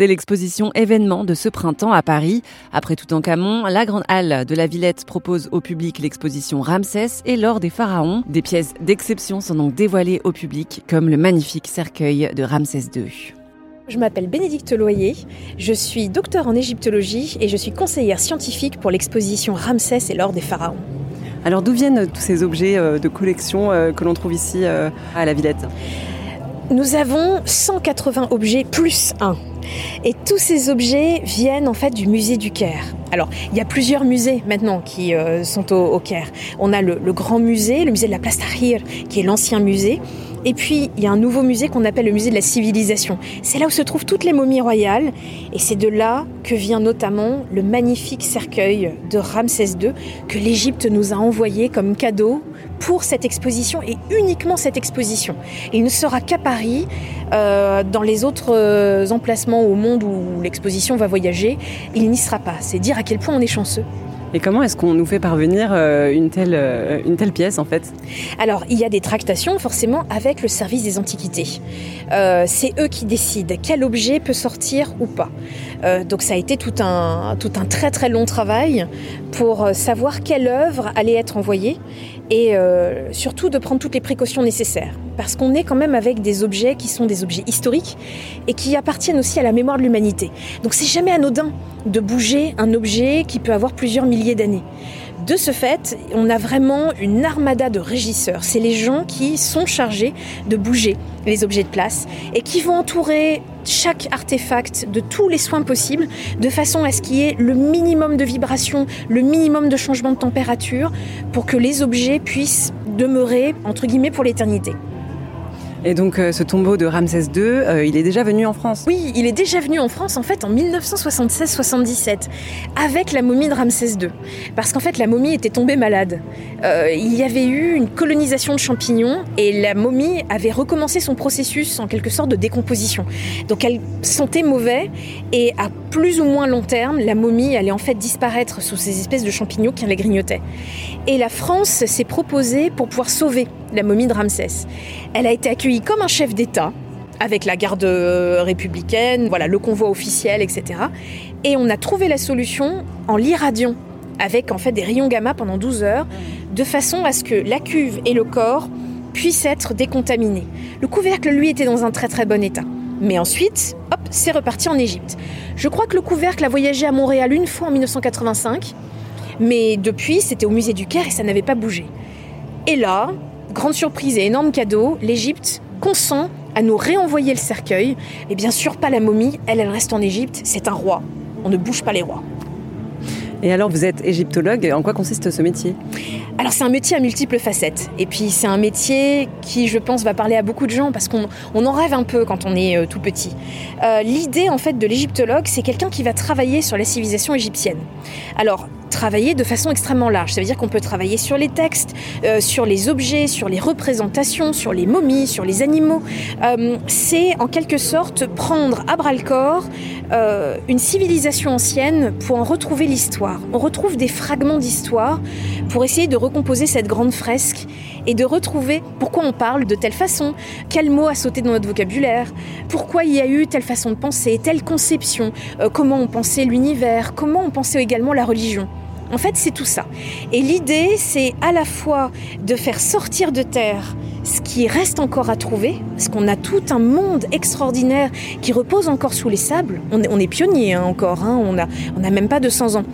C'est l'exposition événement de ce printemps à Paris. Après tout en Camon, la grande halle de la Villette propose au public l'exposition Ramsès et l'or des pharaons. Des pièces d'exception sont donc dévoilées au public, comme le magnifique cercueil de Ramsès II. Je m'appelle Bénédicte Loyer, je suis docteur en égyptologie et je suis conseillère scientifique pour l'exposition Ramsès et l'or des pharaons. Alors d'où viennent tous ces objets euh, de collection euh, que l'on trouve ici euh, à la Villette? Nous avons 180 objets plus un. Et tous ces objets viennent en fait du musée du Caire. Alors, il y a plusieurs musées maintenant qui sont au, Caire. On a le, le, grand musée, le musée de la place Tahrir, qui est l'ancien musée. Et puis, il y a un nouveau musée qu'on appelle le musée de la civilisation. C'est là où se trouvent toutes les momies royales. Et c'est de là que vient notamment le magnifique cercueil de Ramsès II que l'Égypte nous a envoyé comme cadeau pour cette exposition et uniquement cette exposition. Il ne sera qu'à Paris, euh, dans les autres euh, emplacements au monde où l'exposition va voyager, il n'y sera pas. C'est dire à quel point on est chanceux. Et comment est-ce qu'on nous fait parvenir euh, une telle, euh, une telle pièce en fait? Alors, il y a des tractations forcément avec le service des antiquités. Euh, c'est eux qui décident quel objet peut sortir ou pas. donc ça a été tout un, tout un très très long travail pour savoir quelle œuvre allait être envoyée et surtout de prendre toutes les précautions nécessaires. Parce qu'on est quand même avec des objets qui sont des objets historiques et qui appartiennent aussi à la mémoire de l'humanité. Donc c'est jamais anodin de bouger un objet qui peut avoir plusieurs milliers d'années. De ce fait, on a vraiment une armada de régisseurs. C'est les gens qui sont chargés de bouger les objets de place et qui vont entourer chaque artefact de tous les soins possibles de façon à ce qu'il y ait le minimum de vibration, le minimum de changement de température pour que les objets puissent demeurer, pour l'éternité. Et donc euh, ce tombeau de Ramsès II, euh, il est déjà venu en France Oui, il est déjà venu en France en fait en 1976-77 avec la momie de Ramsès II. Parce qu'en fait la momie était tombée malade. Euh, il y avait eu une colonisation de champignons et la momie avait recommencé son processus en quelque sorte de décomposition. Donc elle sentait mauvais et à plus ou moins long terme, la momie allait en fait disparaître sous ces espèces de champignons qui la grignotaient. Et la France s'est proposée pour pouvoir sauver la momie de Ramsès. Elle a été accueillie comme un chef d'État, avec la garde euh, républicaine, voilà, le convoi officiel, etc. Et on a trouvé la solution en l'irradiant, avec en fait des rayons gamma pendant 12 heures, de façon à ce que la cuve et le corps puissent être décontaminés. Le couvercle, lui, était dans un très très bon état. Mais ensuite, hop, c'est reparti en Égypte. Je crois que le couvercle a voyagé à Montréal une fois en 1985, mais depuis, c'était au musée du Caire et ça n'avait pas bougé. Et là, grande surprise et énorme cadeau, l'Égypte consent à nous réenvoyer le cercueil. Et bien sûr, pas la momie, elle, elle reste en Égypte, c'est un roi. On ne bouge pas les rois. Et alors, vous êtes égyptologue, en quoi consiste ce métier? Alors c'est un métier à multiples facettes. Et puis c'est un métier qui, je pense, va parler à beaucoup de gens parce qu'on en rêve un peu quand on est euh, tout petit. Euh, l'idée en fait de l'égyptologue, c'est quelqu'un qui va travailler sur la civilisation égyptienne. Alors travailler de façon extrêmement large. Ça veut dire qu'on peut travailler sur les textes, euh, sur les objets, sur les représentations, sur les momies, sur les animaux. C'est en quelque sorte prendre à bras le corps euh, une civilisation ancienne pour en retrouver l'histoire. On retrouve des fragments d'histoire pour essayer de recomposer cette grande fresque et de retrouver pourquoi on parle de telle façon, quel mot a sauté dans notre vocabulaire, pourquoi il y a eu telle façon de penser, telle conception, comment on pensait l'univers, comment on pensait également la religion. En fait, c'est tout ça. Et l'idée, c'est à la fois de faire sortir de terre ce qui reste encore à trouver, parce qu'on a tout un monde extraordinaire qui repose encore sous les sables. On est, on pionnier hein, encore, hein. on n'a on a même pas 200 ans.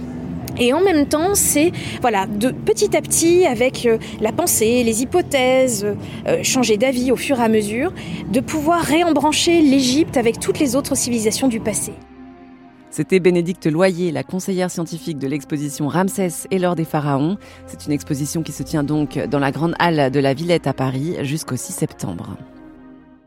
Et en même temps, c'est voilà, de petit à petit, avec euh, la pensée, les hypothèses, euh, changer d'avis au fur et à mesure, de pouvoir réembrancher l'Égypte avec toutes les autres civilisations du passé. C'était Bénédicte Loyer, la conseillère scientifique de l'exposition Ramsès et l'or des pharaons. C'est une exposition qui se tient donc dans la grande halle de la Villette à Paris jusqu'au 6 septembre.